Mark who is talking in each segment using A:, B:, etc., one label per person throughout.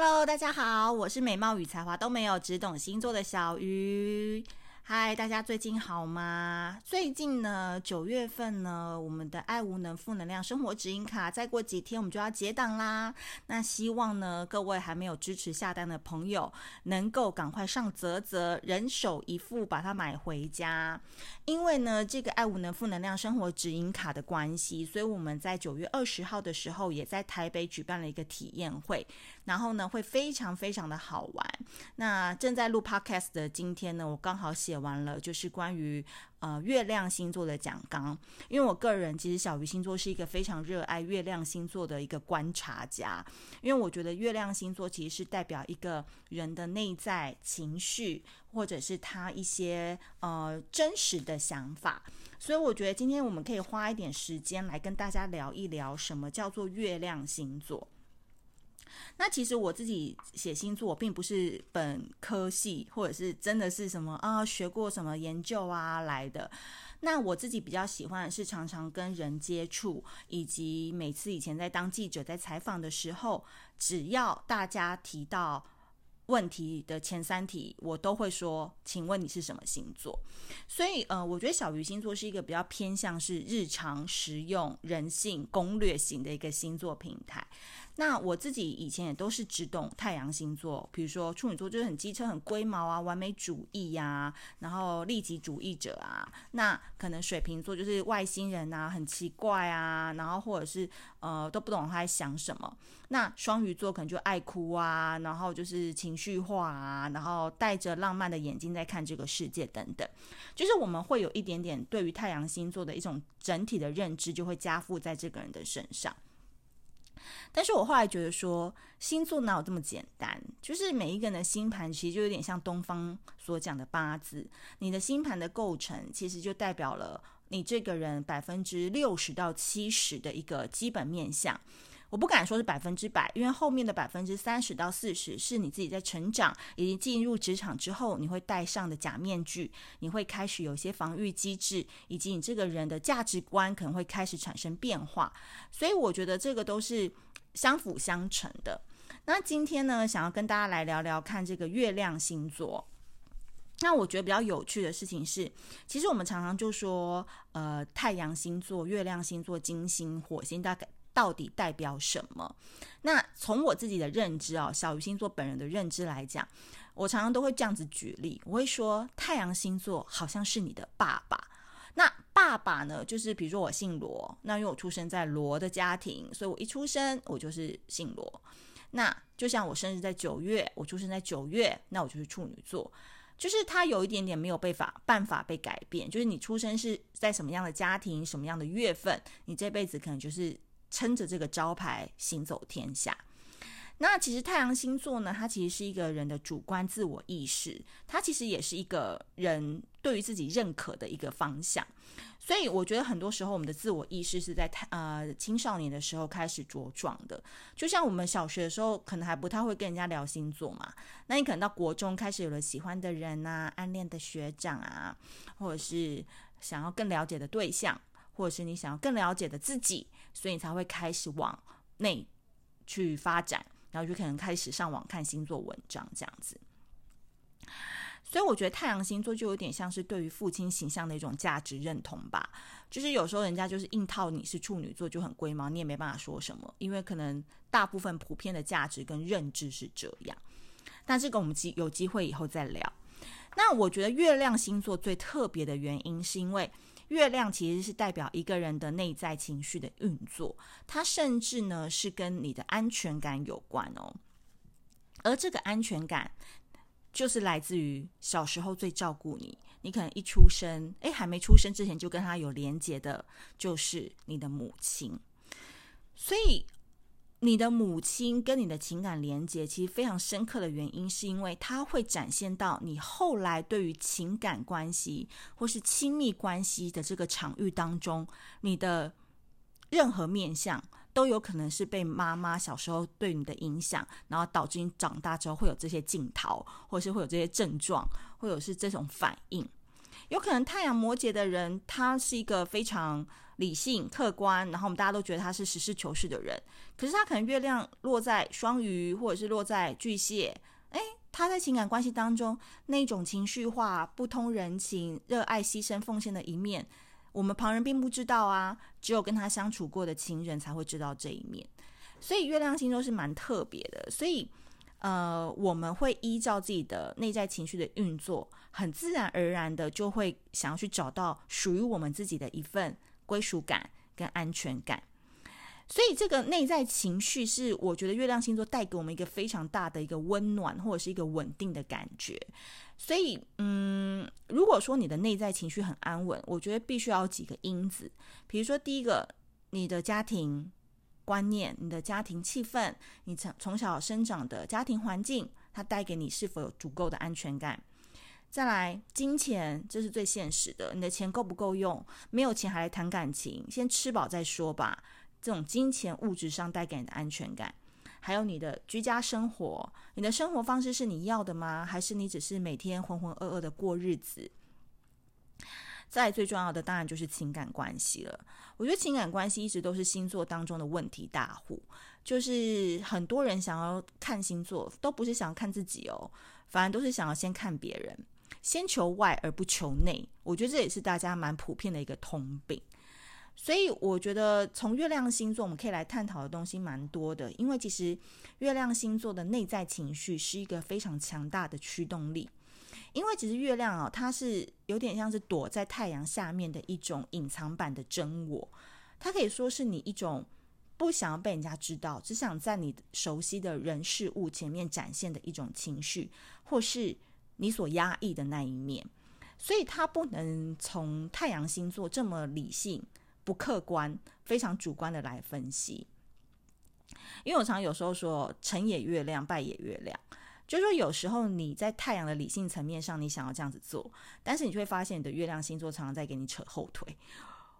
A: Hello，大家好，我是美貌与才华都没有，只懂星座的小鱼。嗨，大家最近好吗？最近呢，九月份呢，我们的爱无能负能量生活指引卡，再过几天我们就要结档啦。那希望呢，各位还没有支持下单的朋友，能够赶快上泽泽，人手一副，把它买回家。因为呢，这个爱无能负能量生活指引卡的关系，所以我们在九月二十号的时候，也在台北举办了一个体验会。然后呢，会非常非常的好玩。那正在录 podcast 的今天呢，我刚好写完了，就是关于呃月亮星座的讲纲。因为我个人其实小鱼星座是一个非常热爱月亮星座的一个观察家，因为我觉得月亮星座其实是代表一个人的内在情绪，或者是他一些呃真实的想法。所以我觉得今天我们可以花一点时间来跟大家聊一聊什么叫做月亮星座。那其实我自己写星座，并不是本科系，或者是真的是什么啊学过什么研究啊来的。那我自己比较喜欢的是常常跟人接触，以及每次以前在当记者在采访的时候，只要大家提到问题的前三题，我都会说，请问你是什么星座？所以呃，我觉得小鱼星座是一个比较偏向是日常实用、人性攻略型的一个星座平台。那我自己以前也都是只懂太阳星座，比如说处女座就是很机车、很龟毛啊，完美主义呀、然后利己主义者啊。那可能水瓶座就是外星人啊，很奇怪啊，然后或者是呃都不懂他在想什么。那双鱼座可能就爱哭啊，然后就是情绪化啊，然后带着浪漫的眼睛在看这个世界等等。就是我们会有一点点对于太阳星座的一种整体的认知，就会加附在这个人的身上。但是我后来觉得说，星座哪有这么简单？就是每一个人的星盘其实就有点像东方所讲的八字，你的星盘的构成其实就代表了你这个人百分之六十到七十的一个基本面相。我不敢说是百分之百，因为后面的百分之三十到四十是你自己在成长以及进入职场之后，你会戴上的假面具，你会开始有一些防御机制，以及你这个人的价值观可能会开始产生变化。所以我觉得这个都是相辅相成的。那今天呢，想要跟大家来聊聊看这个月亮星座。那我觉得比较有趣的事情是，其实我们常常就说，呃，太阳星座、月亮星座、金星、火星，大概。到底代表什么？那从我自己的认知啊，小鱼星座本人的认知来讲，我常常都会这样子举例。我会说，太阳星座好像是你的爸爸。那爸爸呢，就是比如说我姓罗，那因为我出生在罗的家庭，所以我一出生我就是姓罗。那就像我生日在九月，我出生在九月，那我就是处女座。就是他有一点点没有被法办法被改变，就是你出生是在什么样的家庭，什么样的月份，你这辈子可能就是。撑着这个招牌行走天下。那其实太阳星座呢，它其实是一个人的主观自我意识，它其实也是一个人对于自己认可的一个方向。所以我觉得很多时候我们的自我意识是在太呃青少年的时候开始茁壮的。就像我们小学的时候，可能还不太会跟人家聊星座嘛。那你可能到国中开始有了喜欢的人啊，暗恋的学长啊，或者是想要更了解的对象。或者是你想要更了解的自己，所以你才会开始往内去发展，然后就可能开始上网看星座文章这样子。所以我觉得太阳星座就有点像是对于父亲形象的一种价值认同吧。就是有时候人家就是硬套你是处女座就很龟毛，你也没办法说什么，因为可能大部分普遍的价值跟认知是这样。但这个我们机有机会以后再聊。那我觉得月亮星座最特别的原因是因为。月亮其实是代表一个人的内在情绪的运作，它甚至呢是跟你的安全感有关哦。而这个安全感，就是来自于小时候最照顾你，你可能一出生，诶，还没出生之前就跟他有连结的，就是你的母亲，所以。你的母亲跟你的情感连接其实非常深刻的原因，是因为它会展现到你后来对于情感关系或是亲密关系的这个场域当中，你的任何面相都有可能是被妈妈小时候对你的影响，然后导致你长大之后会有这些镜头，或是会有这些症状，或者是这种反应。有可能太阳摩羯的人，他是一个非常理性、客观，然后我们大家都觉得他是实事求是的人。可是他可能月亮落在双鱼，或者是落在巨蟹，诶，他在情感关系当中那种情绪化、不通人情、热爱、牺牲、奉献的一面，我们旁人并不知道啊，只有跟他相处过的情人才会知道这一面。所以月亮星座是蛮特别的，所以。呃，我们会依照自己的内在情绪的运作，很自然而然的就会想要去找到属于我们自己的一份归属感跟安全感。所以，这个内在情绪是我觉得月亮星座带给我们一个非常大的一个温暖，或者是一个稳定的感觉。所以，嗯，如果说你的内在情绪很安稳，我觉得必须要有几个因子，比如说第一个，你的家庭。观念，你的家庭气氛，你从从小生长的家庭环境，它带给你是否有足够的安全感？再来，金钱，这是最现实的，你的钱够不够用？没有钱还来谈感情，先吃饱再说吧。这种金钱物质上带给你的安全感，还有你的居家生活，你的生活方式是你要的吗？还是你只是每天浑浑噩噩的过日子？再最重要的当然就是情感关系了。我觉得情感关系一直都是星座当中的问题大户，就是很多人想要看星座，都不是想要看自己哦，反而都是想要先看别人，先求外而不求内。我觉得这也是大家蛮普遍的一个通病。所以我觉得从月亮星座我们可以来探讨的东西蛮多的，因为其实月亮星座的内在情绪是一个非常强大的驱动力。因为其实月亮啊，它是有点像是躲在太阳下面的一种隐藏版的真我，它可以说是你一种不想要被人家知道，只想在你熟悉的人事物前面展现的一种情绪，或是你所压抑的那一面。所以他不能从太阳星座这么理性、不客观、非常主观的来分析。因为我常常有时候说，成也月亮，败也月亮。就是说，有时候你在太阳的理性层面上，你想要这样子做，但是你就会发现你的月亮星座常常在给你扯后腿，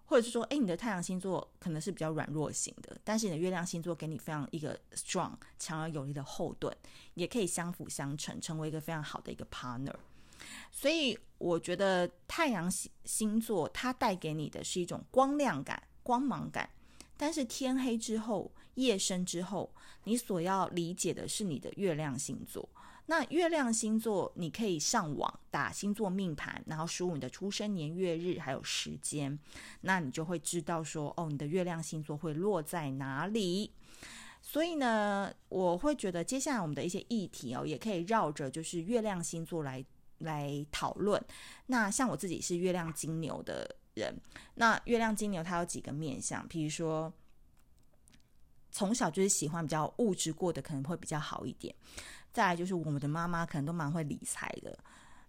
A: 或者是说，诶，你的太阳星座可能是比较软弱型的，但是你的月亮星座给你非常一个 strong 强而有力的后盾，也可以相辅相成，成为一个非常好的一个 partner。所以我觉得太阳星星座它带给你的是一种光亮感、光芒感，但是天黑之后、夜深之后，你所要理解的是你的月亮星座。那月亮星座，你可以上网打星座命盘，然后输入你的出生年月日还有时间，那你就会知道说，哦，你的月亮星座会落在哪里。所以呢，我会觉得接下来我们的一些议题哦，也可以绕着就是月亮星座来来讨论。那像我自己是月亮金牛的人，那月亮金牛它有几个面相，比如说从小就是喜欢比较物质过的，可能会比较好一点。再来就是我们的妈妈可能都蛮会理财的，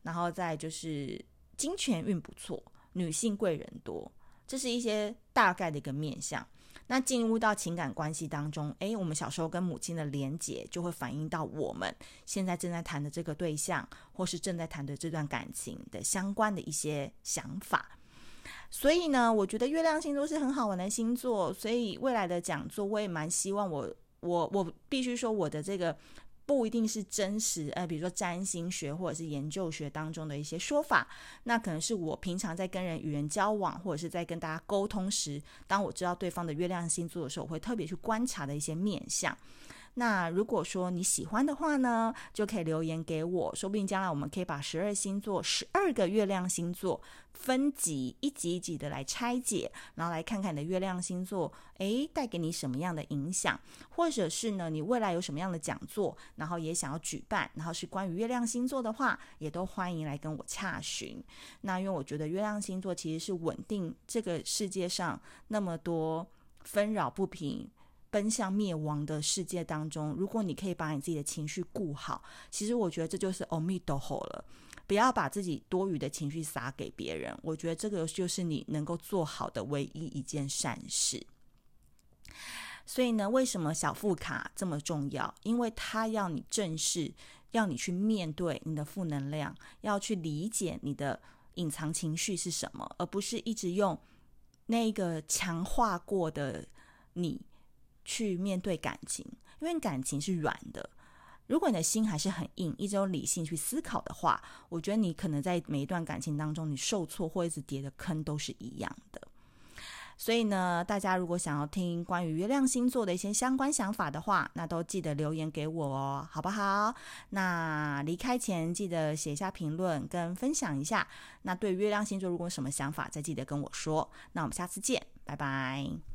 A: 然后再就是金钱运不错，女性贵人多，这是一些大概的一个面相。那进入到情感关系当中，诶，我们小时候跟母亲的连结就会反映到我们现在正在谈的这个对象，或是正在谈的这段感情的相关的一些想法。所以呢，我觉得月亮星座是很好玩的星座，所以未来的讲座我也蛮希望我我我必须说我的这个。不一定是真实，呃，比如说占星学或者是研究学当中的一些说法，那可能是我平常在跟人与人交往，或者是在跟大家沟通时，当我知道对方的月亮星座的时候，我会特别去观察的一些面相。那如果说你喜欢的话呢，就可以留言给我，说不定将来我们可以把十二星座、十二个月亮星座分级一级一级的来拆解，然后来看看你的月亮星座，诶，带给你什么样的影响，或者是呢，你未来有什么样的讲座，然后也想要举办，然后是关于月亮星座的话，也都欢迎来跟我洽询。那因为我觉得月亮星座其实是稳定这个世界上那么多纷扰不平。奔向灭亡的世界当中，如果你可以把你自己的情绪顾好，其实我觉得这就是阿弥陀佛了。不要把自己多余的情绪撒给别人，我觉得这个就是你能够做好的唯一一件善事。所以呢，为什么小副卡这么重要？因为它要你正视，要你去面对你的负能量，要去理解你的隐藏情绪是什么，而不是一直用那个强化过的你。去面对感情，因为感情是软的。如果你的心还是很硬，一直用理性去思考的话，我觉得你可能在每一段感情当中，你受挫或一直跌的坑都是一样的。所以呢，大家如果想要听关于月亮星座的一些相关想法的话，那都记得留言给我哦，好不好？那离开前记得写一下评论跟分享一下。那对月亮星座如果有什么想法，再记得跟我说。那我们下次见，拜拜。